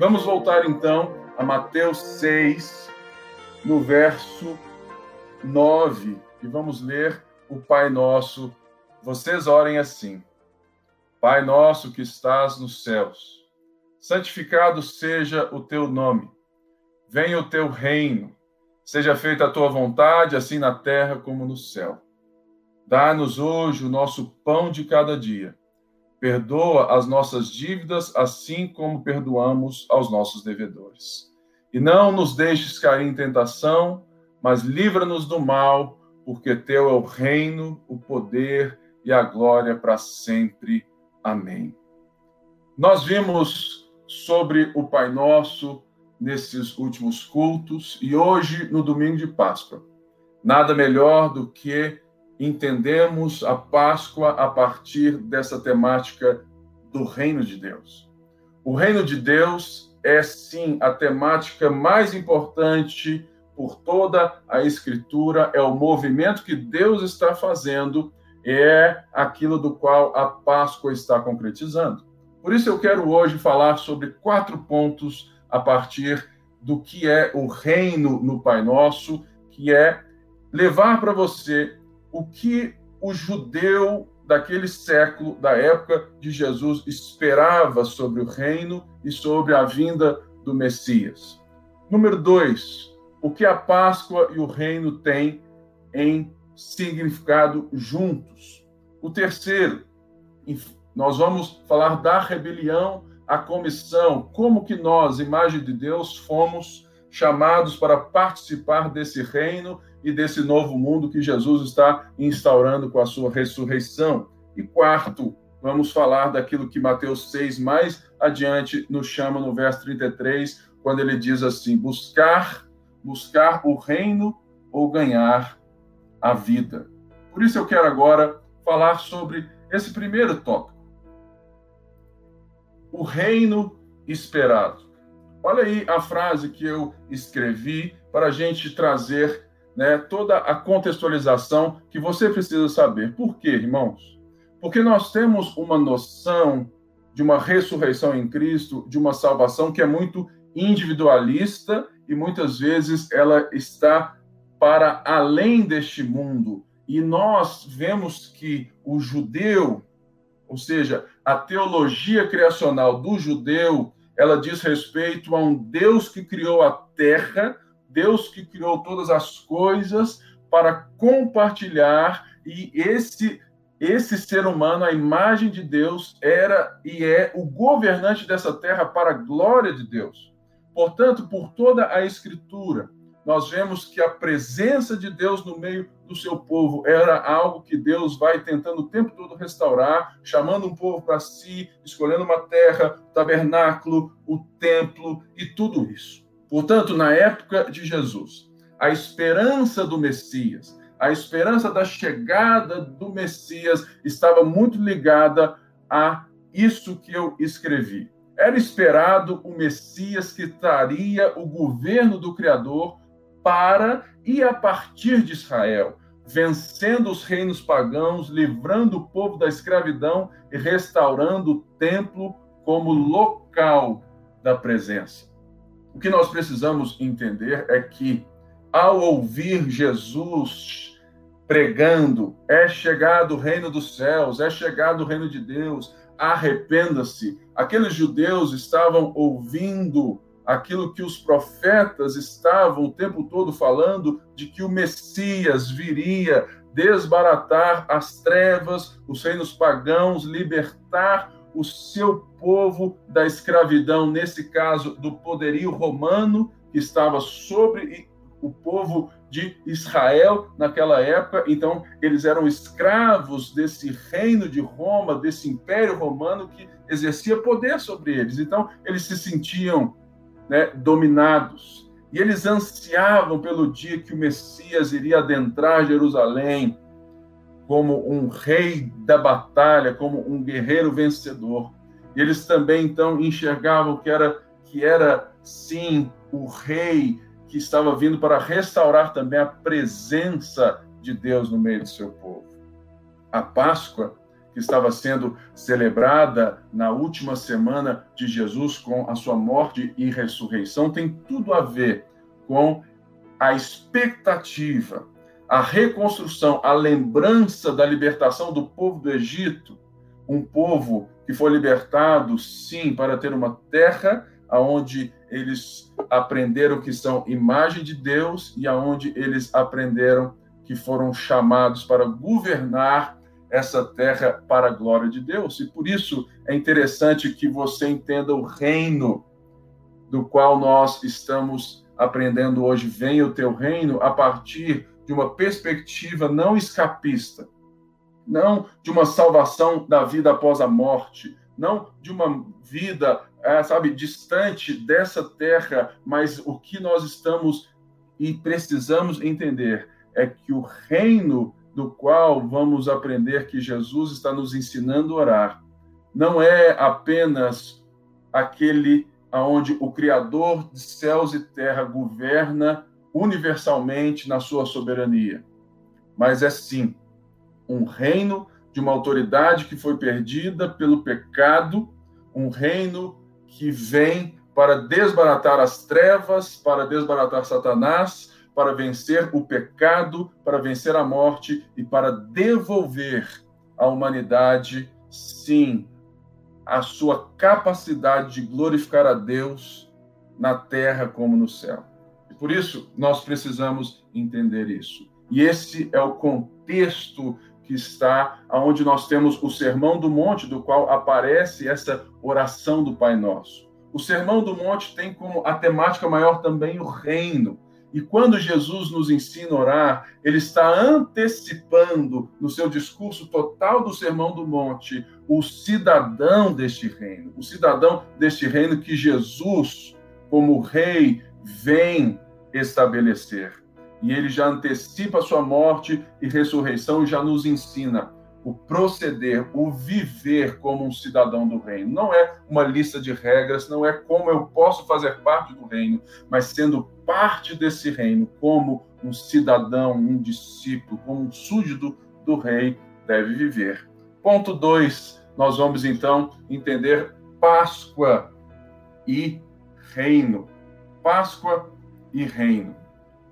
Vamos voltar então a Mateus 6, no verso 9, e vamos ler o Pai Nosso. Vocês orem assim: Pai nosso que estás nos céus, santificado seja o teu nome. Venha o teu reino. Seja feita a tua vontade, assim na terra como no céu. Dá-nos hoje o nosso pão de cada dia Perdoa as nossas dívidas, assim como perdoamos aos nossos devedores. E não nos deixes cair em tentação, mas livra-nos do mal, porque teu é o reino, o poder e a glória para sempre. Amém. Nós vimos sobre o Pai Nosso nesses últimos cultos e hoje no domingo de Páscoa. Nada melhor do que entendemos a Páscoa a partir dessa temática do reino de Deus. O reino de Deus é sim a temática mais importante por toda a Escritura, é o movimento que Deus está fazendo, é aquilo do qual a Páscoa está concretizando. Por isso eu quero hoje falar sobre quatro pontos a partir do que é o reino no Pai Nosso, que é levar para você o que o judeu daquele século, da época de Jesus, esperava sobre o reino e sobre a vinda do Messias. Número dois, o que a Páscoa e o reino têm em significado juntos. O terceiro, nós vamos falar da rebelião à comissão, como que nós, imagem de Deus, fomos chamados para participar desse reino e desse novo mundo que Jesus está instaurando com a sua ressurreição. E quarto, vamos falar daquilo que Mateus 6 mais adiante nos chama no verso 33, quando ele diz assim: buscar, buscar o reino ou ganhar a vida. Por isso eu quero agora falar sobre esse primeiro tópico. O reino esperado. Olha aí a frase que eu escrevi para a gente trazer né, toda a contextualização que você precisa saber. Por quê, irmãos? Porque nós temos uma noção de uma ressurreição em Cristo, de uma salvação que é muito individualista e muitas vezes ela está para além deste mundo. E nós vemos que o judeu, ou seja, a teologia criacional do judeu, ela diz respeito a um Deus que criou a terra, Deus que criou todas as coisas para compartilhar e esse esse ser humano, a imagem de Deus, era e é o governante dessa terra para a glória de Deus. Portanto, por toda a escritura, nós vemos que a presença de Deus no meio do seu povo era algo que Deus vai tentando o tempo todo restaurar, chamando um povo para si, escolhendo uma terra, tabernáculo, o templo e tudo isso. Portanto, na época de Jesus, a esperança do Messias, a esperança da chegada do Messias estava muito ligada a isso que eu escrevi. Era esperado o Messias que traria o governo do Criador para e a partir de Israel, vencendo os reinos pagãos, livrando o povo da escravidão e restaurando o templo como local da presença. O que nós precisamos entender é que, ao ouvir Jesus pregando, é chegado o reino dos céus, é chegado o reino de Deus, arrependa-se. Aqueles judeus estavam ouvindo aquilo que os profetas estavam o tempo todo falando de que o Messias viria desbaratar as trevas, os reinos pagãos, libertar o seu povo da escravidão, nesse caso do poderio romano que estava sobre o povo de Israel naquela época. Então, eles eram escravos desse reino de Roma, desse império romano que exercia poder sobre eles. Então, eles se sentiam né, dominados. E eles ansiavam pelo dia que o Messias iria adentrar Jerusalém, como um rei da batalha, como um guerreiro vencedor. E eles também então enxergavam que era que era sim o rei que estava vindo para restaurar também a presença de Deus no meio do seu povo. A Páscoa que estava sendo celebrada na última semana de Jesus com a sua morte e ressurreição tem tudo a ver com a expectativa, a reconstrução, a lembrança da libertação do povo do Egito, um povo que foi libertado, sim, para ter uma terra aonde eles aprenderam que são imagem de Deus e aonde eles aprenderam que foram chamados para governar essa terra para a glória de Deus. E por isso é interessante que você entenda o reino do qual nós estamos aprendendo hoje. Venha o teu reino a partir de uma perspectiva não escapista, não de uma salvação da vida após a morte, não de uma vida, é, sabe, distante dessa terra, mas o que nós estamos e precisamos entender é que o reino do qual vamos aprender que Jesus está nos ensinando a orar não é apenas aquele aonde o criador de céus e terra governa universalmente na sua soberania, mas é sim um reino de uma autoridade que foi perdida pelo pecado, um reino que vem para desbaratar as trevas, para desbaratar Satanás, para vencer o pecado, para vencer a morte e para devolver à humanidade, sim, a sua capacidade de glorificar a Deus na terra como no céu. Por isso, nós precisamos entender isso. E esse é o contexto que está aonde nós temos o Sermão do Monte, do qual aparece essa oração do Pai Nosso. O Sermão do Monte tem como a temática maior também o reino. E quando Jesus nos ensina a orar, ele está antecipando no seu discurso total do Sermão do Monte o cidadão deste reino, o cidadão deste reino que Jesus, como rei, vem estabelecer. E ele já antecipa a sua morte e ressurreição, já nos ensina o proceder, o viver como um cidadão do reino. Não é uma lista de regras, não é como eu posso fazer parte do reino, mas sendo parte desse reino, como um cidadão, um discípulo, como um súdito do rei deve viver. Ponto 2, nós vamos então entender Páscoa e reino. Páscoa e reino.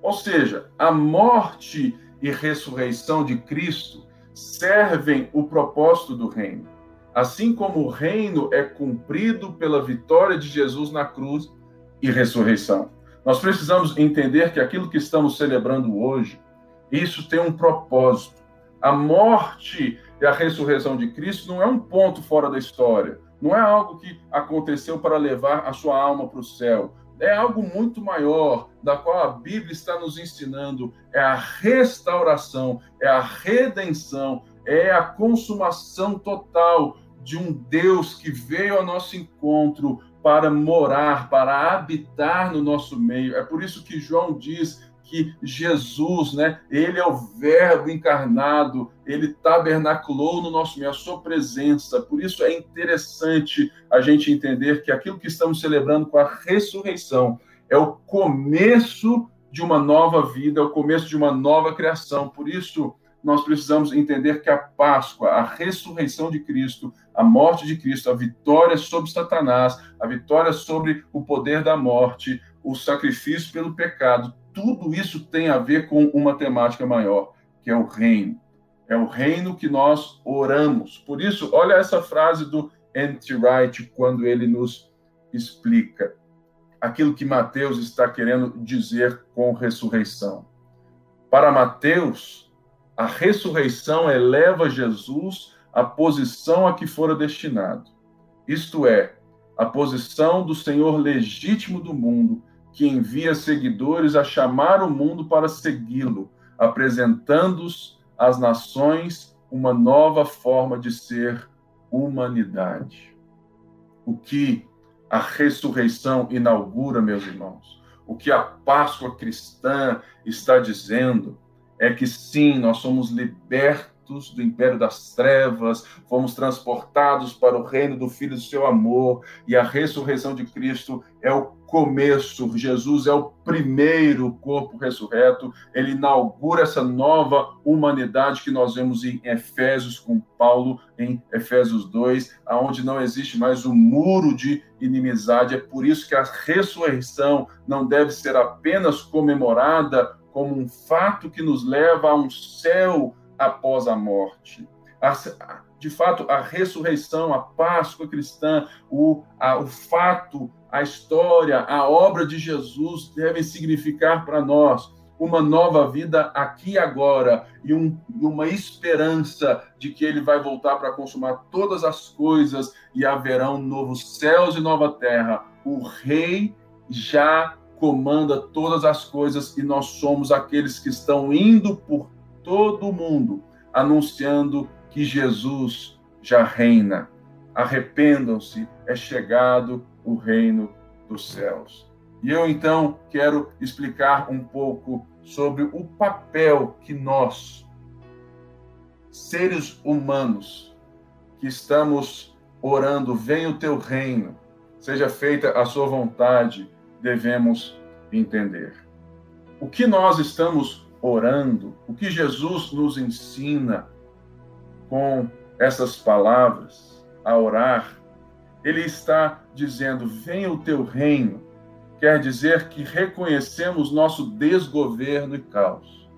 Ou seja, a morte e ressurreição de Cristo servem o propósito do reino. Assim como o reino é cumprido pela vitória de Jesus na cruz e ressurreição. Nós precisamos entender que aquilo que estamos celebrando hoje, isso tem um propósito. A morte e a ressurreição de Cristo não é um ponto fora da história, não é algo que aconteceu para levar a sua alma para o céu, é algo muito maior, da qual a Bíblia está nos ensinando, é a restauração, é a redenção, é a consumação total de um Deus que veio ao nosso encontro para morar, para habitar no nosso meio. É por isso que João diz que Jesus, né, ele é o verbo encarnado, ele tabernaculou no nosso meio, a sua presença. Por isso é interessante a gente entender que aquilo que estamos celebrando com a ressurreição é o começo de uma nova vida, é o começo de uma nova criação. Por isso, nós precisamos entender que a Páscoa, a ressurreição de Cristo, a morte de Cristo, a vitória sobre Satanás, a vitória sobre o poder da morte, o sacrifício pelo pecado, tudo isso tem a ver com uma temática maior, que é o reino. É o reino que nós oramos. Por isso, olha essa frase do N.T. Wright quando ele nos explica aquilo que Mateus está querendo dizer com ressurreição. Para Mateus, a ressurreição eleva Jesus à posição a que fora destinado. Isto é, a posição do Senhor legítimo do mundo, que envia seguidores a chamar o mundo para segui-lo, apresentando-os às nações uma nova forma de ser humanidade. O que a ressurreição inaugura, meus irmãos, o que a Páscoa cristã está dizendo é que sim, nós somos libertos do império das trevas, fomos transportados para o reino do Filho do seu amor, e a ressurreição de Cristo é o começo. Jesus é o primeiro corpo ressurreto. Ele inaugura essa nova humanidade que nós vemos em Efésios com Paulo, em Efésios 2, aonde não existe mais o um muro de inimizade. É por isso que a ressurreição não deve ser apenas comemorada como um fato que nos leva a um céu após a morte. De fato, a ressurreição, a Páscoa cristã, o, a, o fato, a história, a obra de Jesus devem significar para nós uma nova vida aqui e agora e um, uma esperança de que ele vai voltar para consumar todas as coisas e haverão novos céus e nova terra. O rei já comanda todas as coisas e nós somos aqueles que estão indo por todo o mundo anunciando que Jesus já reina. Arrependam-se, é chegado o reino dos céus. E eu então quero explicar um pouco sobre o papel que nós, seres humanos, que estamos orando, venha o teu reino, seja feita a sua vontade, devemos entender. O que nós estamos orando, o que Jesus nos ensina com essas palavras a orar, ele está dizendo: Venha o teu reino. Quer dizer que reconhecemos nosso desgoverno e caos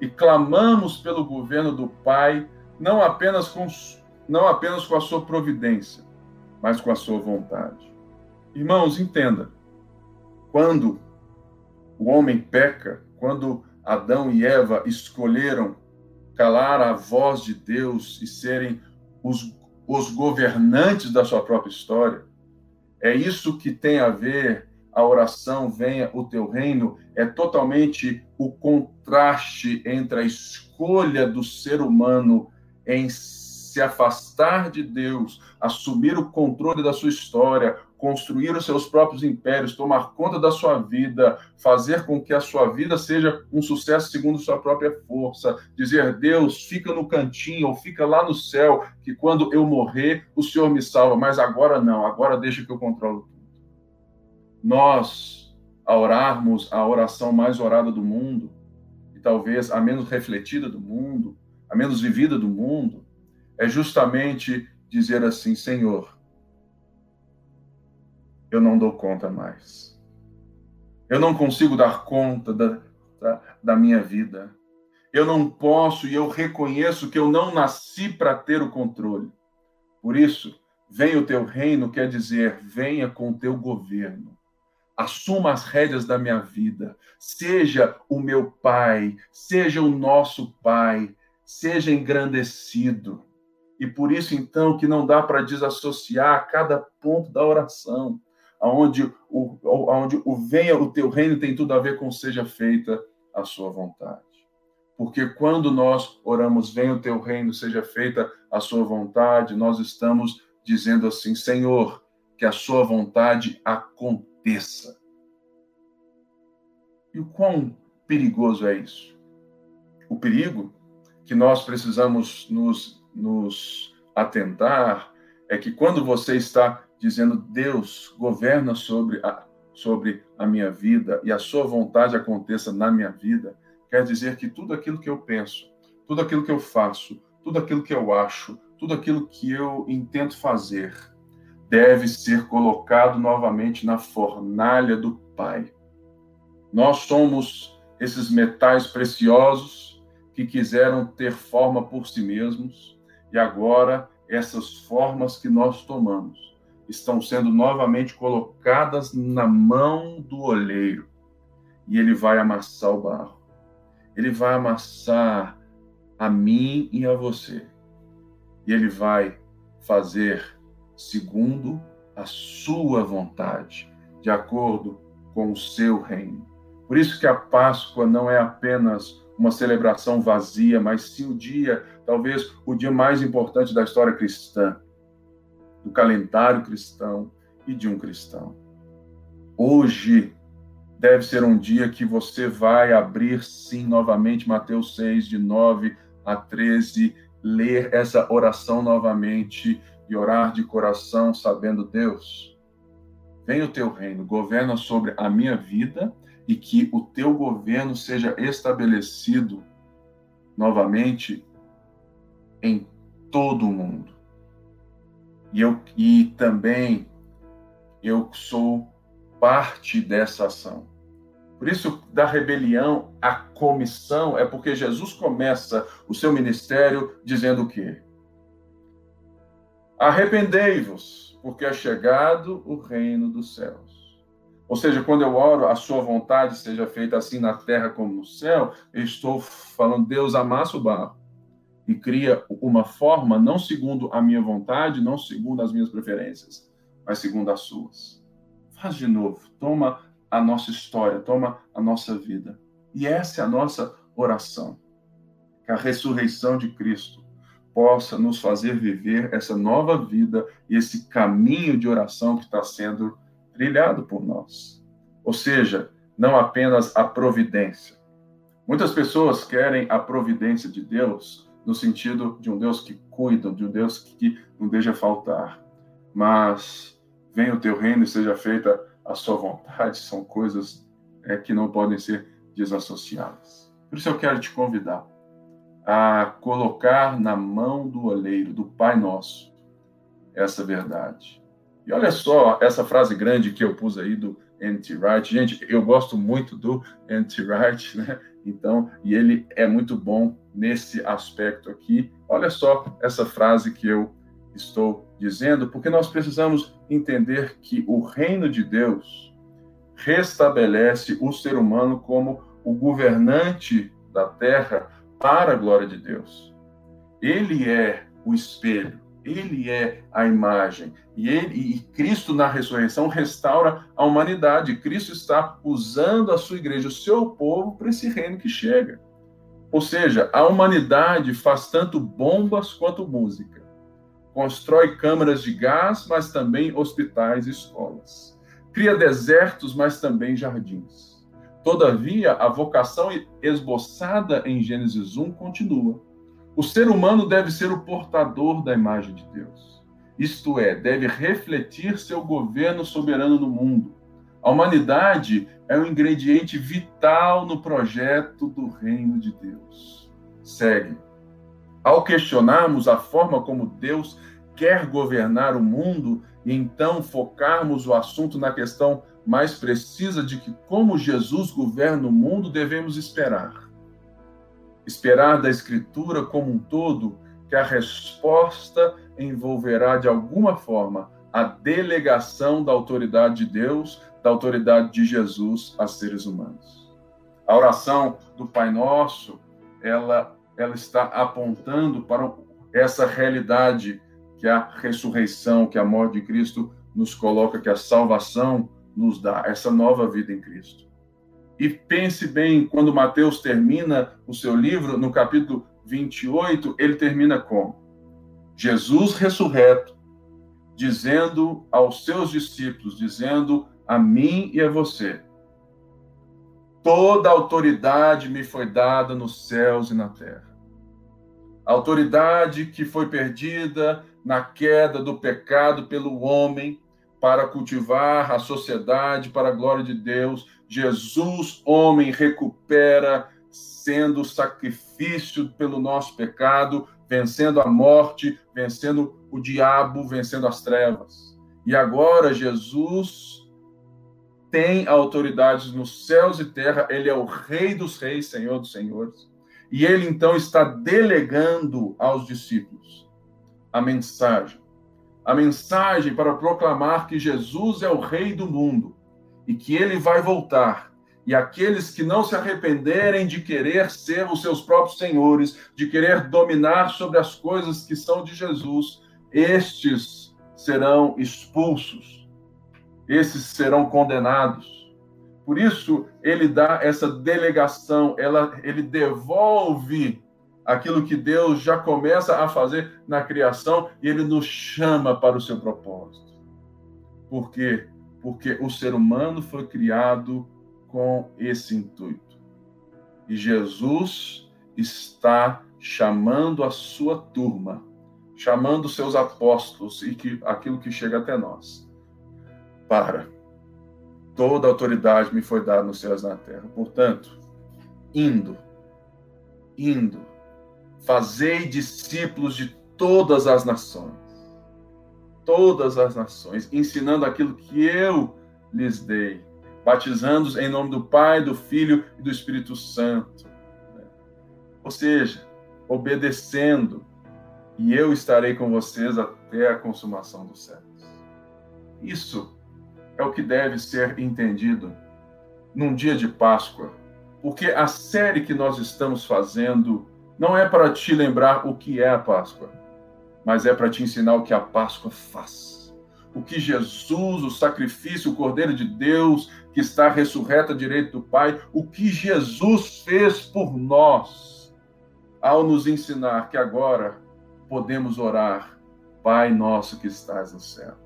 e clamamos pelo governo do Pai, não apenas com, não apenas com a sua providência, mas com a sua vontade. Irmãos, entenda: quando o homem peca, quando Adão e Eva escolheram calar a voz de Deus e serem os, os governantes da sua própria história. É isso que tem a ver a oração venha o teu reino, é totalmente o contraste entre a escolha do ser humano em se afastar de Deus, assumir o controle da sua história, construir os seus próprios impérios, tomar conta da sua vida, fazer com que a sua vida seja um sucesso segundo sua própria força, dizer Deus, fica no cantinho ou fica lá no céu, que quando eu morrer, o Senhor me salva, mas agora não, agora deixa que eu controlo tudo. Nós, a orarmos a oração mais orada do mundo, e talvez a menos refletida do mundo, a menos vivida do mundo, é justamente dizer assim, Senhor, eu não dou conta mais. Eu não consigo dar conta da, da, da minha vida. Eu não posso e eu reconheço que eu não nasci para ter o controle. Por isso, venha o teu reino, quer dizer, venha com o teu governo. Assuma as rédeas da minha vida. Seja o meu pai, seja o nosso pai, seja engrandecido. E por isso, então, que não dá para desassociar cada ponto da oração aonde o, aonde o venha o teu reino tem tudo a ver com seja feita a sua vontade. Porque quando nós oramos, venha o teu reino, seja feita a sua vontade, nós estamos dizendo assim, Senhor, que a sua vontade aconteça. E o quão perigoso é isso? O perigo que nós precisamos nos, nos atentar é que quando você está dizendo: Deus governa sobre a, sobre a minha vida e a sua vontade aconteça na minha vida, quer dizer que tudo aquilo que eu penso, tudo aquilo que eu faço, tudo aquilo que eu acho, tudo aquilo que eu intento fazer, deve ser colocado novamente na fornalha do Pai. Nós somos esses metais preciosos que quiseram ter forma por si mesmos e agora essas formas que nós tomamos estão sendo novamente colocadas na mão do oleiro e ele vai amassar o barro. Ele vai amassar a mim e a você. E ele vai fazer segundo a sua vontade, de acordo com o seu reino. Por isso que a Páscoa não é apenas uma celebração vazia, mas sim o dia, talvez o dia mais importante da história cristã do calendário cristão e de um cristão. Hoje deve ser um dia que você vai abrir, sim, novamente, Mateus 6, de 9 a 13, ler essa oração novamente e orar de coração, sabendo, Deus, venha o teu reino, governa sobre a minha vida e que o teu governo seja estabelecido novamente em todo o mundo. E, eu, e também eu sou parte dessa ação. Por isso, da rebelião à comissão, é porque Jesus começa o seu ministério dizendo o quê? Arrependei-vos, porque é chegado o reino dos céus. Ou seja, quando eu oro, a sua vontade seja feita assim na terra como no céu, eu estou falando, Deus amassa o barro e cria uma forma não segundo a minha vontade, não segundo as minhas preferências, mas segundo as suas. Faz de novo, toma a nossa história, toma a nossa vida. E essa é a nossa oração. Que a ressurreição de Cristo possa nos fazer viver essa nova vida e esse caminho de oração que está sendo trilhado por nós. Ou seja, não apenas a providência. Muitas pessoas querem a providência de Deus no sentido de um Deus que cuida, de um Deus que não deixa faltar. Mas venha o teu reino e seja feita a sua vontade, são coisas é, que não podem ser desassociadas. Por isso eu quero te convidar a colocar na mão do oleiro, do Pai Nosso, essa verdade. E olha só essa frase grande que eu pus aí do N.T. Wright. Gente, eu gosto muito do N.T. Wright, né? Então, e ele é muito bom nesse aspecto aqui. Olha só essa frase que eu estou dizendo, porque nós precisamos entender que o reino de Deus restabelece o ser humano como o governante da terra para a glória de Deus. Ele é o espelho, ele é a imagem. E, ele, e Cristo, na ressurreição, restaura a humanidade. Cristo está usando a sua igreja, o seu povo, para esse reino que chega. Ou seja, a humanidade faz tanto bombas quanto música. Constrói câmaras de gás, mas também hospitais e escolas. Cria desertos, mas também jardins Todavia, a vocação esboçada em Gênesis 1 continua. O ser humano deve ser o portador da imagem de Deus. Isto é, deve refletir seu governo soberano no mundo. A humanidade é um ingrediente vital no projeto do reino de Deus. Segue. Ao questionarmos a forma como Deus quer governar o mundo e então focarmos o assunto na questão mais precisa de que, como Jesus governa o mundo, devemos esperar. Esperar da Escritura como um todo que a resposta envolverá de alguma forma a delegação da autoridade de Deus, da autoridade de Jesus a seres humanos. A oração do Pai Nosso, ela, ela está apontando para essa realidade que a ressurreição, que a morte de Cristo nos coloca, que a salvação nos dá essa nova vida em Cristo. E pense bem, quando Mateus termina o seu livro, no capítulo 28, ele termina com Jesus ressurreto, dizendo aos seus discípulos, dizendo a mim e a você: Toda autoridade me foi dada nos céus e na terra. A autoridade que foi perdida na queda do pecado pelo homem, para cultivar a sociedade para a glória de Deus. Jesus, homem, recupera, sendo sacrifício pelo nosso pecado, vencendo a morte, vencendo o diabo, vencendo as trevas. E agora Jesus tem autoridades nos céus e terra, ele é o Rei dos Reis, Senhor dos Senhores. E ele então está delegando aos discípulos a mensagem a mensagem para proclamar que Jesus é o Rei do mundo e que ele vai voltar. E aqueles que não se arrependerem de querer ser os seus próprios senhores, de querer dominar sobre as coisas que são de Jesus, estes serão expulsos, esses serão condenados. Por isso, ele dá essa delegação, ela, ele devolve aquilo que Deus já começa a fazer na criação e ele nos chama para o seu propósito. Por quê? Porque o ser humano foi criado com esse intuito. E Jesus está chamando a sua turma, chamando seus apóstolos e que, aquilo que chega até nós, para Toda autoridade me foi dada nos céus e na terra. Portanto, indo, indo, fazei discípulos de todas as nações. Todas as nações, ensinando aquilo que eu lhes dei, batizando-os em nome do Pai, do Filho e do Espírito Santo. Ou seja, obedecendo, e eu estarei com vocês até a consumação dos séculos. Isso é o que deve ser entendido num dia de Páscoa, porque a série que nós estamos fazendo não é para te lembrar o que é a Páscoa, mas é para te ensinar o que a Páscoa faz. O que Jesus, o sacrifício, o Cordeiro de Deus, que está ressurreto à direita do Pai, o que Jesus fez por nós, ao nos ensinar que agora podemos orar, Pai nosso que estás no céu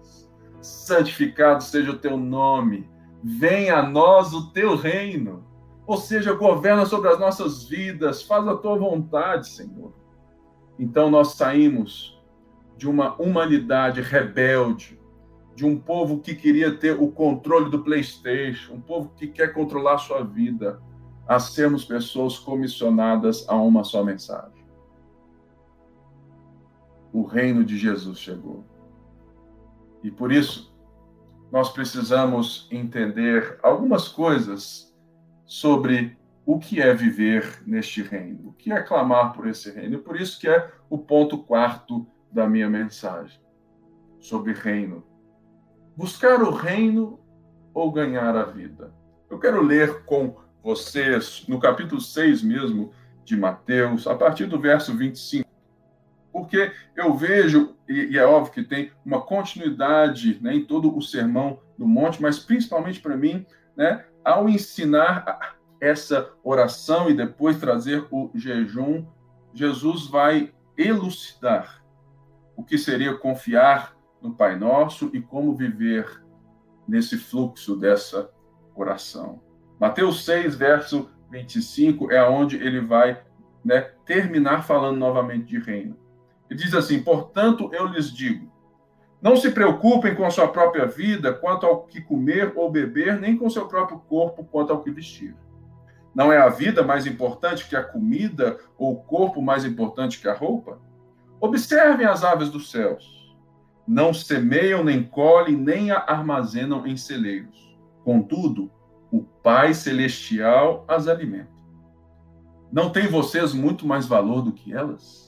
santificado seja o teu nome, venha a nós o teu reino. Ou seja, governa sobre as nossas vidas, faz a tua vontade, Senhor. Então nós saímos de uma humanidade rebelde, de um povo que queria ter o controle do PlayStation, um povo que quer controlar a sua vida, a sermos pessoas comissionadas a uma só mensagem. O reino de Jesus chegou. E por isso, nós precisamos entender algumas coisas sobre o que é viver neste reino, o que é clamar por esse reino. E por isso que é o ponto quarto da minha mensagem, sobre reino. Buscar o reino ou ganhar a vida? Eu quero ler com vocês, no capítulo 6 mesmo de Mateus, a partir do verso 25 porque eu vejo, e, e é óbvio que tem uma continuidade né, em todo o sermão do monte, mas principalmente para mim, né, ao ensinar essa oração e depois trazer o jejum, Jesus vai elucidar o que seria confiar no Pai Nosso e como viver nesse fluxo dessa oração. Mateus 6, verso 25, é onde ele vai né, terminar falando novamente de reino. Ele diz assim: Portanto, eu lhes digo, não se preocupem com a sua própria vida quanto ao que comer ou beber, nem com seu próprio corpo quanto ao que vestir. Não é a vida mais importante que a comida, ou o corpo mais importante que a roupa? Observem as aves dos céus. Não semeiam, nem colhem, nem armazenam em celeiros. Contudo, o Pai Celestial as alimenta. Não tem vocês muito mais valor do que elas?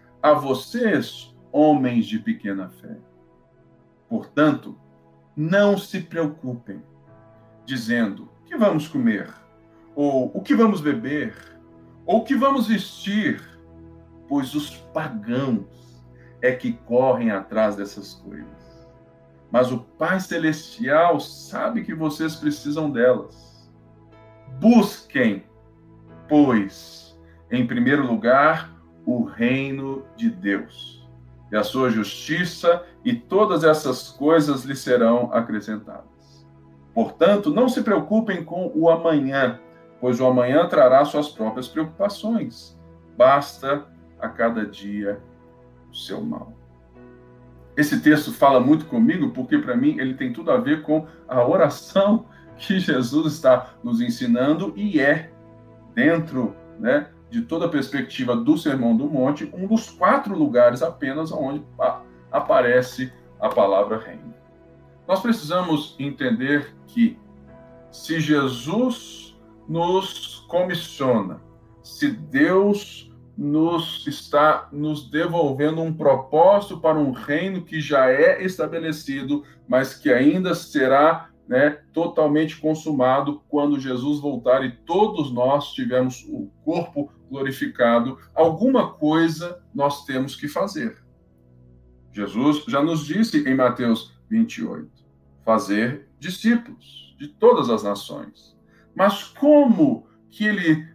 a vocês, homens de pequena fé. Portanto, não se preocupem, dizendo: que vamos comer? Ou o que vamos beber? Ou o que vamos vestir? Pois os pagãos é que correm atrás dessas coisas. Mas o Pai Celestial sabe que vocês precisam delas. Busquem, pois, em primeiro lugar, o reino de Deus e a sua justiça, e todas essas coisas lhe serão acrescentadas. Portanto, não se preocupem com o amanhã, pois o amanhã trará suas próprias preocupações. Basta a cada dia o seu mal. Esse texto fala muito comigo porque, para mim, ele tem tudo a ver com a oração que Jesus está nos ensinando e é, dentro né, de toda a perspectiva do Sermão do Monte, um dos quatro lugares apenas onde aparece a palavra reino. Nós precisamos entender que se Jesus nos comissiona, se Deus nos está nos devolvendo um propósito para um reino que já é estabelecido, mas que ainda será né, totalmente consumado quando Jesus voltar e todos nós tivermos o corpo glorificado, alguma coisa nós temos que fazer. Jesus já nos disse em Mateus 28, fazer discípulos de todas as nações. Mas como que ele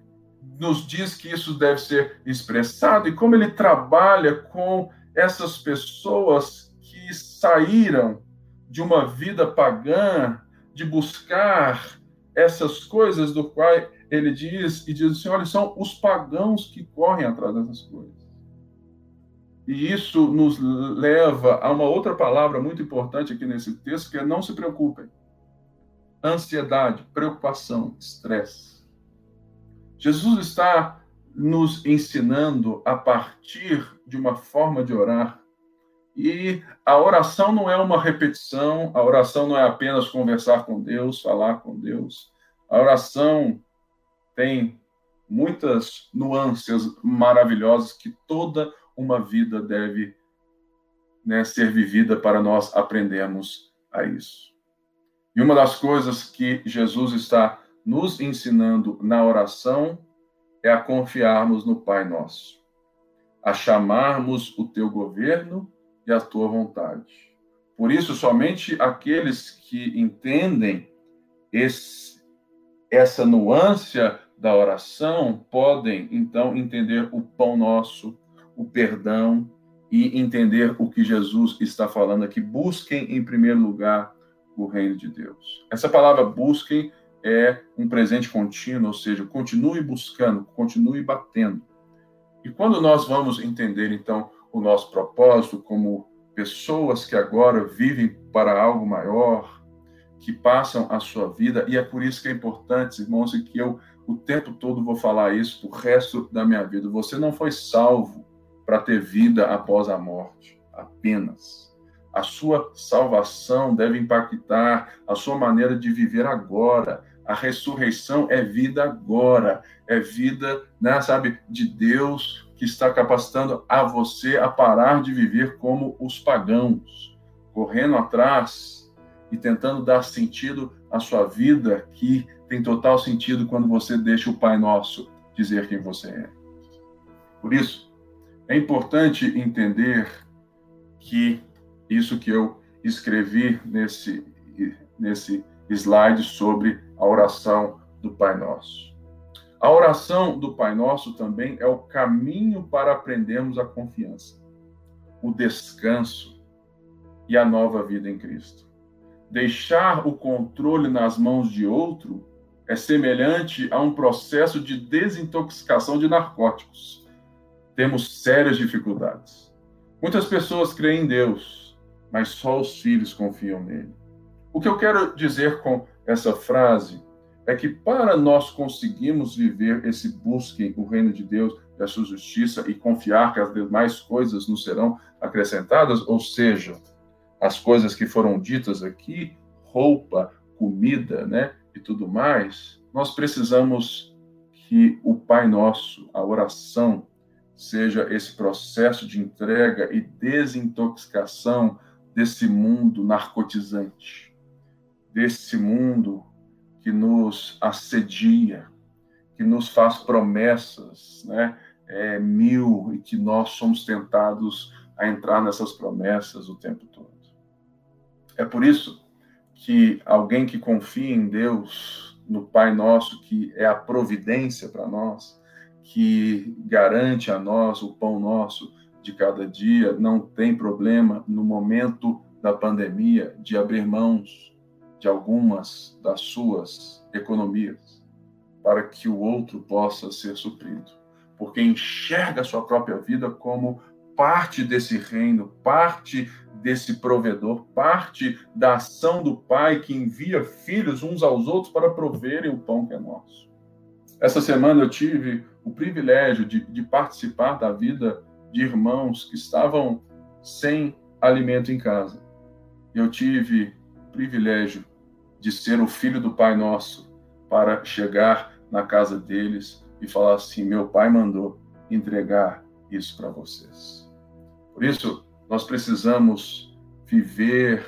nos diz que isso deve ser expressado e como ele trabalha com essas pessoas que saíram de uma vida pagã, de buscar essas coisas do qual ele diz e diz assim, olha, são os pagãos que correm atrás dessas coisas. E isso nos leva a uma outra palavra muito importante aqui nesse texto, que é não se preocupem. Ansiedade, preocupação, estresse. Jesus está nos ensinando a partir de uma forma de orar. E a oração não é uma repetição, a oração não é apenas conversar com Deus, falar com Deus. A oração tem muitas nuances maravilhosas que toda uma vida deve né, ser vivida para nós aprendermos a isso. E uma das coisas que Jesus está nos ensinando na oração é a confiarmos no Pai Nosso, a chamarmos o teu governo e a tua vontade. Por isso, somente aqueles que entendem esse, essa nuance da oração podem, então, entender o pão nosso, o perdão e entender o que Jesus está falando aqui. Busquem, em primeiro lugar, o reino de Deus. Essa palavra busquem é um presente contínuo, ou seja, continue buscando, continue batendo. E quando nós vamos entender, então, o nosso propósito como pessoas que agora vivem para algo maior, que passam a sua vida, e é por isso que é importante, irmãos, e que eu o tempo todo vou falar isso pro resto da minha vida. Você não foi salvo para ter vida após a morte, apenas. A sua salvação deve impactar a sua maneira de viver agora. A ressurreição é vida agora, é vida, né, sabe, de Deus que está capacitando a você a parar de viver como os pagãos, correndo atrás e tentando dar sentido à sua vida, que tem total sentido quando você deixa o Pai Nosso dizer quem você é. Por isso, é importante entender que isso que eu escrevi nesse, nesse slide sobre a oração do Pai Nosso. A oração do Pai Nosso também é o caminho para aprendermos a confiança, o descanso e a nova vida em Cristo. Deixar o controle nas mãos de outro é semelhante a um processo de desintoxicação de narcóticos temos sérias dificuldades. Muitas pessoas creem em Deus, mas só os filhos confiam nele. O que eu quero dizer com essa frase é que para nós conseguirmos viver esse busque o reino de Deus e a sua justiça e confiar que as demais coisas nos serão acrescentadas, ou seja, as coisas que foram ditas aqui, roupa, comida, né, e tudo mais, nós precisamos que o Pai Nosso, a oração, seja esse processo de entrega e desintoxicação desse mundo narcotizante, desse mundo que nos assedia, que nos faz promessas, né? É, mil e que nós somos tentados a entrar nessas promessas o tempo todo. É por isso que alguém que confia em Deus, no Pai Nosso, que é a providência para nós, que garante a nós o pão nosso de cada dia, não tem problema no momento da pandemia de abrir mãos de algumas das suas economias para que o outro possa ser suprido, porque enxerga a sua própria vida como parte desse reino, parte desse provedor, parte da ação do Pai que envia filhos uns aos outros para proverem o pão que é nosso. Essa semana eu tive o privilégio de, de participar da vida de irmãos que estavam sem alimento em casa. Eu tive o privilégio de ser o filho do Pai Nosso para chegar na casa deles e falar assim: meu pai mandou entregar isso para vocês. Por isso, nós precisamos viver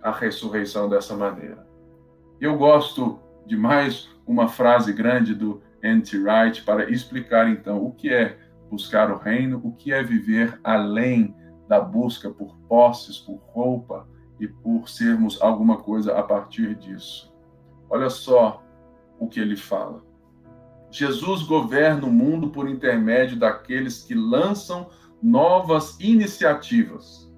a ressurreição dessa maneira. Eu gosto de mais uma frase grande do N.T. Wright para explicar então o que é buscar o reino, o que é viver além da busca por posses, por roupa e por sermos alguma coisa a partir disso. olha só o que ele fala. Jesus governa o mundo por intermédio daqueles que lançam novas iniciativas,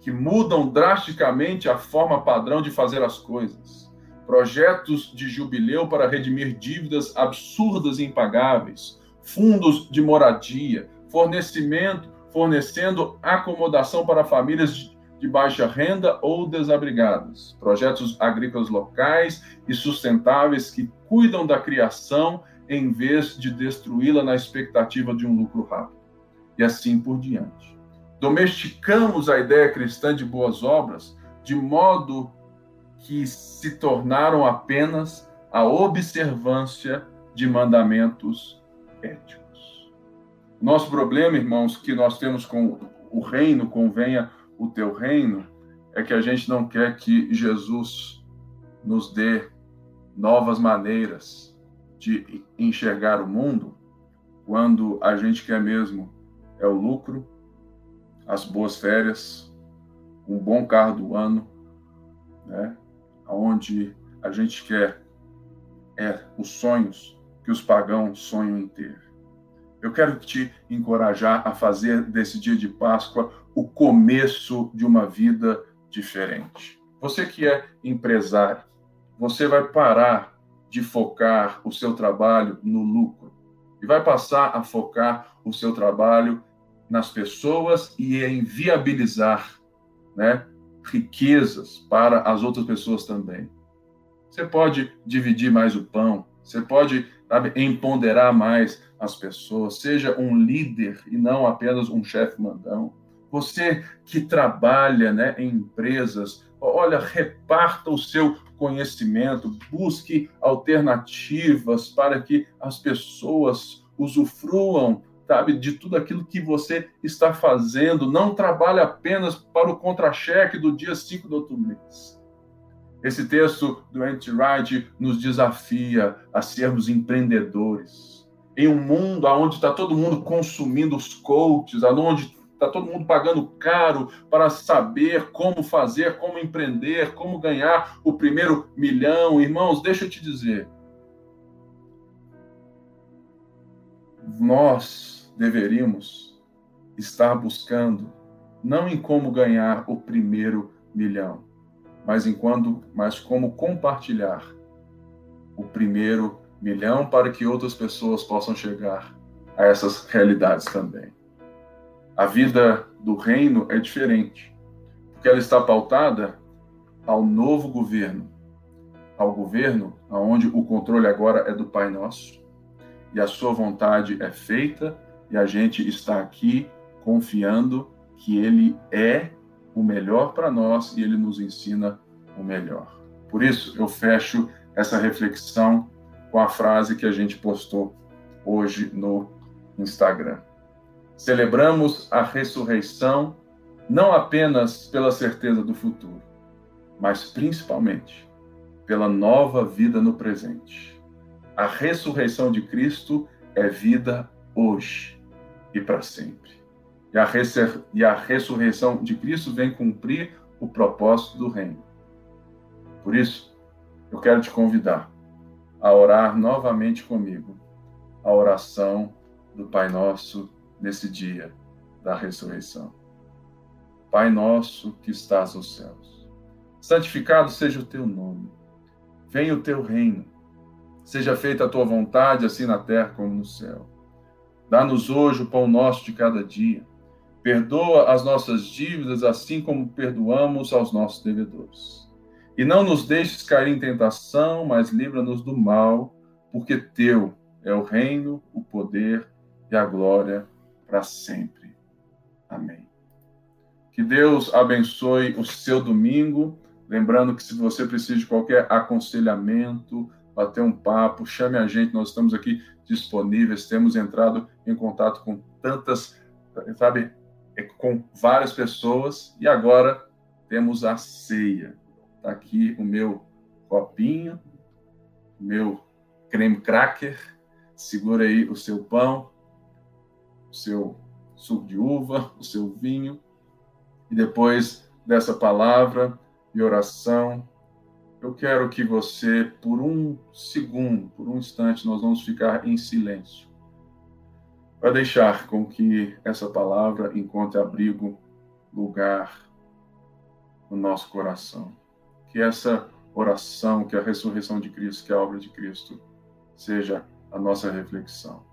que mudam drasticamente a forma padrão de fazer as coisas. Projetos de jubileu para redimir dívidas absurdas e impagáveis, fundos de moradia, fornecimento, fornecendo acomodação para famílias de baixa renda ou desabrigadas, projetos agrícolas locais e sustentáveis que cuidam da criação em vez de destruí-la na expectativa de um lucro rápido. E assim por diante. Domesticamos a ideia cristã de boas obras de modo que se tornaram apenas a observância de mandamentos éticos. Nosso problema, irmãos, que nós temos com o reino, convenha o teu reino, é que a gente não quer que Jesus nos dê novas maneiras de enxergar o mundo, quando a gente quer mesmo é o lucro, as boas férias, um bom carro do ano, né? Onde a gente quer é os sonhos que os pagãos sonham em ter. Eu quero te encorajar a fazer desse dia de Páscoa o começo de uma vida diferente. Você que é empresário, você vai parar de focar o seu trabalho no lucro e vai passar a focar o seu trabalho nas pessoas e em viabilizar né, riquezas para as outras pessoas também. Você pode dividir mais o pão, você pode sabe, empoderar mais as pessoas, seja um líder e não apenas um chefe mandão. Você que trabalha né, em empresas, olha, reparta o seu conhecimento, busque alternativas para que as pessoas usufruam, sabe, de tudo aquilo que você está fazendo. Não trabalhe apenas para o contra-cheque do dia 5 do outro mês. Esse texto do Anti-Wright nos desafia a sermos empreendedores. Em um mundo onde está todo mundo consumindo os coaches, onde Está todo mundo pagando caro para saber como fazer, como empreender, como ganhar o primeiro milhão. Irmãos, deixa eu te dizer. Nós deveríamos estar buscando não em como ganhar o primeiro milhão, mas em quando, mas como compartilhar o primeiro milhão para que outras pessoas possam chegar a essas realidades também. A vida do reino é diferente, porque ela está pautada ao novo governo, ao governo onde o controle agora é do Pai Nosso e a sua vontade é feita e a gente está aqui confiando que ele é o melhor para nós e ele nos ensina o melhor. Por isso, eu fecho essa reflexão com a frase que a gente postou hoje no Instagram. Celebramos a ressurreição não apenas pela certeza do futuro, mas principalmente pela nova vida no presente. A ressurreição de Cristo é vida hoje e para sempre. E a, e a ressurreição de Cristo vem cumprir o propósito do reino. Por isso, eu quero te convidar a orar novamente comigo a oração do Pai Nosso nesse dia da ressurreição. Pai nosso que estás nos céus, santificado seja o teu nome. Venha o teu reino. Seja feita a tua vontade, assim na terra como no céu. Dá-nos hoje o pão nosso de cada dia. Perdoa as nossas dívidas, assim como perdoamos aos nossos devedores. E não nos deixes cair em tentação, mas livra-nos do mal, porque teu é o reino, o poder e a glória para sempre. Amém. Que Deus abençoe o seu domingo. Lembrando que se você precisa de qualquer aconselhamento, bater um papo, chame a gente, nós estamos aqui disponíveis, temos entrado em contato com tantas, sabe, com várias pessoas e agora temos a ceia. Está aqui o meu copinho, meu creme cracker, segura aí o seu pão, o seu suco de uva, o seu vinho. E depois dessa palavra e oração, eu quero que você, por um segundo, por um instante, nós vamos ficar em silêncio para deixar com que essa palavra encontre abrigo, lugar no nosso coração. Que essa oração, que a ressurreição de Cristo, que a obra de Cristo, seja a nossa reflexão.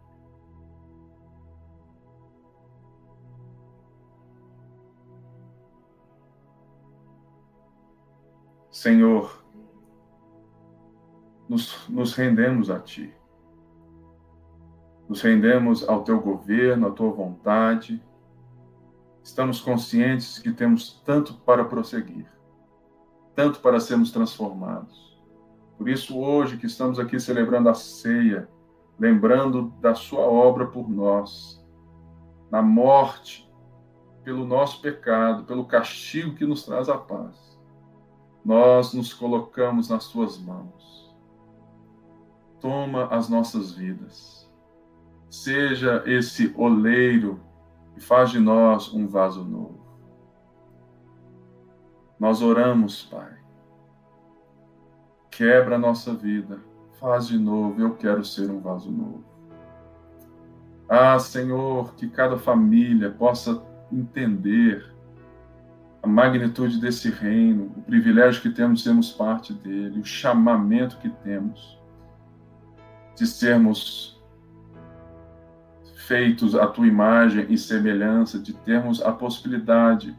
Senhor, nos, nos rendemos a Ti. Nos rendemos ao Teu governo, à Tua vontade. Estamos conscientes que temos tanto para prosseguir, tanto para sermos transformados. Por isso, hoje que estamos aqui celebrando a ceia, lembrando da Sua obra por nós, na morte, pelo nosso pecado, pelo castigo que nos traz a paz, nós nos colocamos nas Tuas mãos toma as nossas vidas. Seja esse oleiro e faz de nós um vaso novo. Nós oramos, Pai. Quebra a nossa vida. Faz de novo. Eu quero ser um vaso novo. Ah, Senhor, que cada família possa entender a magnitude desse reino, o privilégio que temos de sermos parte dele, o chamamento que temos de sermos feitos à tua imagem e semelhança, de termos a possibilidade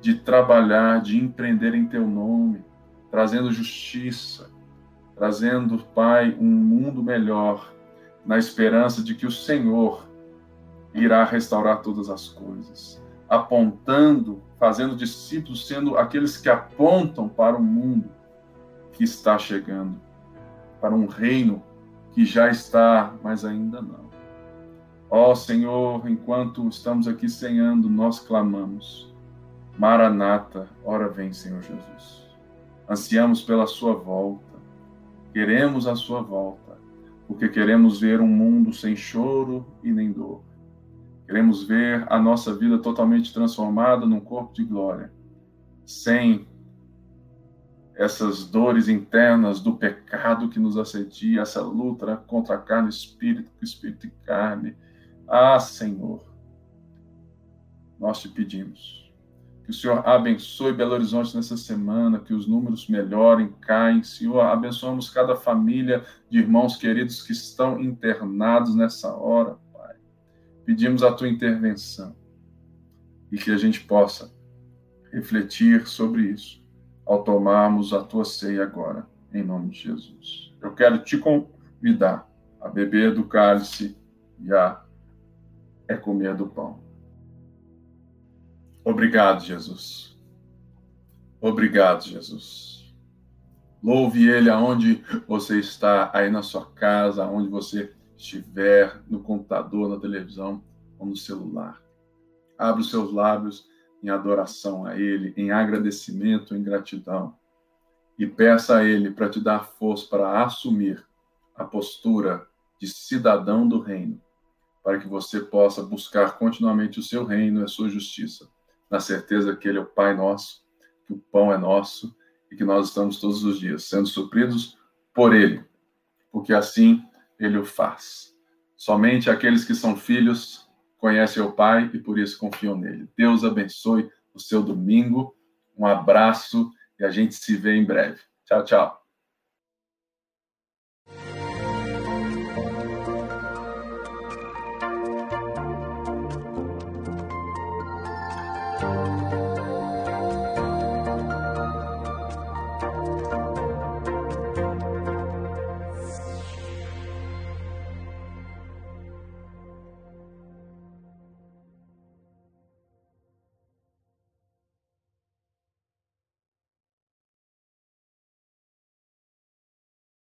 de trabalhar, de empreender em teu nome, trazendo justiça, trazendo, Pai, um mundo melhor, na esperança de que o Senhor irá restaurar todas as coisas, apontando, fazendo discípulos, sendo aqueles que apontam para o mundo que está chegando, para um reino que já está, mas ainda não. Ó oh, Senhor, enquanto estamos aqui senhando, nós clamamos. Maranata, ora vem, Senhor Jesus. Ansiamos pela sua volta. Queremos a sua volta, porque queremos ver um mundo sem choro e nem dor. Queremos ver a nossa vida totalmente transformada num corpo de glória, sem essas dores internas do pecado que nos assedia, essa luta contra a carne e espírito, espírito e carne. Ah, Senhor, nós te pedimos que o Senhor abençoe Belo Horizonte nessa semana, que os números melhorem, caem. Senhor, abençoamos cada família de irmãos queridos que estão internados nessa hora, Pai. Pedimos a tua intervenção e que a gente possa refletir sobre isso ao tomarmos a tua ceia agora, em nome de Jesus. Eu quero te convidar a beber do cálice e a é comer do pão. Obrigado, Jesus. Obrigado, Jesus. Louve Ele aonde você está, aí na sua casa, aonde você estiver, no computador, na televisão ou no celular. Abra os seus lábios em adoração a Ele, em agradecimento, em gratidão. E peça a Ele para te dar força para assumir a postura de cidadão do reino, para que você possa buscar continuamente o seu reino e a sua justiça, na certeza que Ele é o Pai nosso, que o pão é nosso e que nós estamos todos os dias sendo supridos por Ele, porque assim Ele o faz. Somente aqueles que são filhos conhecem o Pai e por isso confiam nele. Deus abençoe o seu domingo. Um abraço e a gente se vê em breve. Tchau, tchau.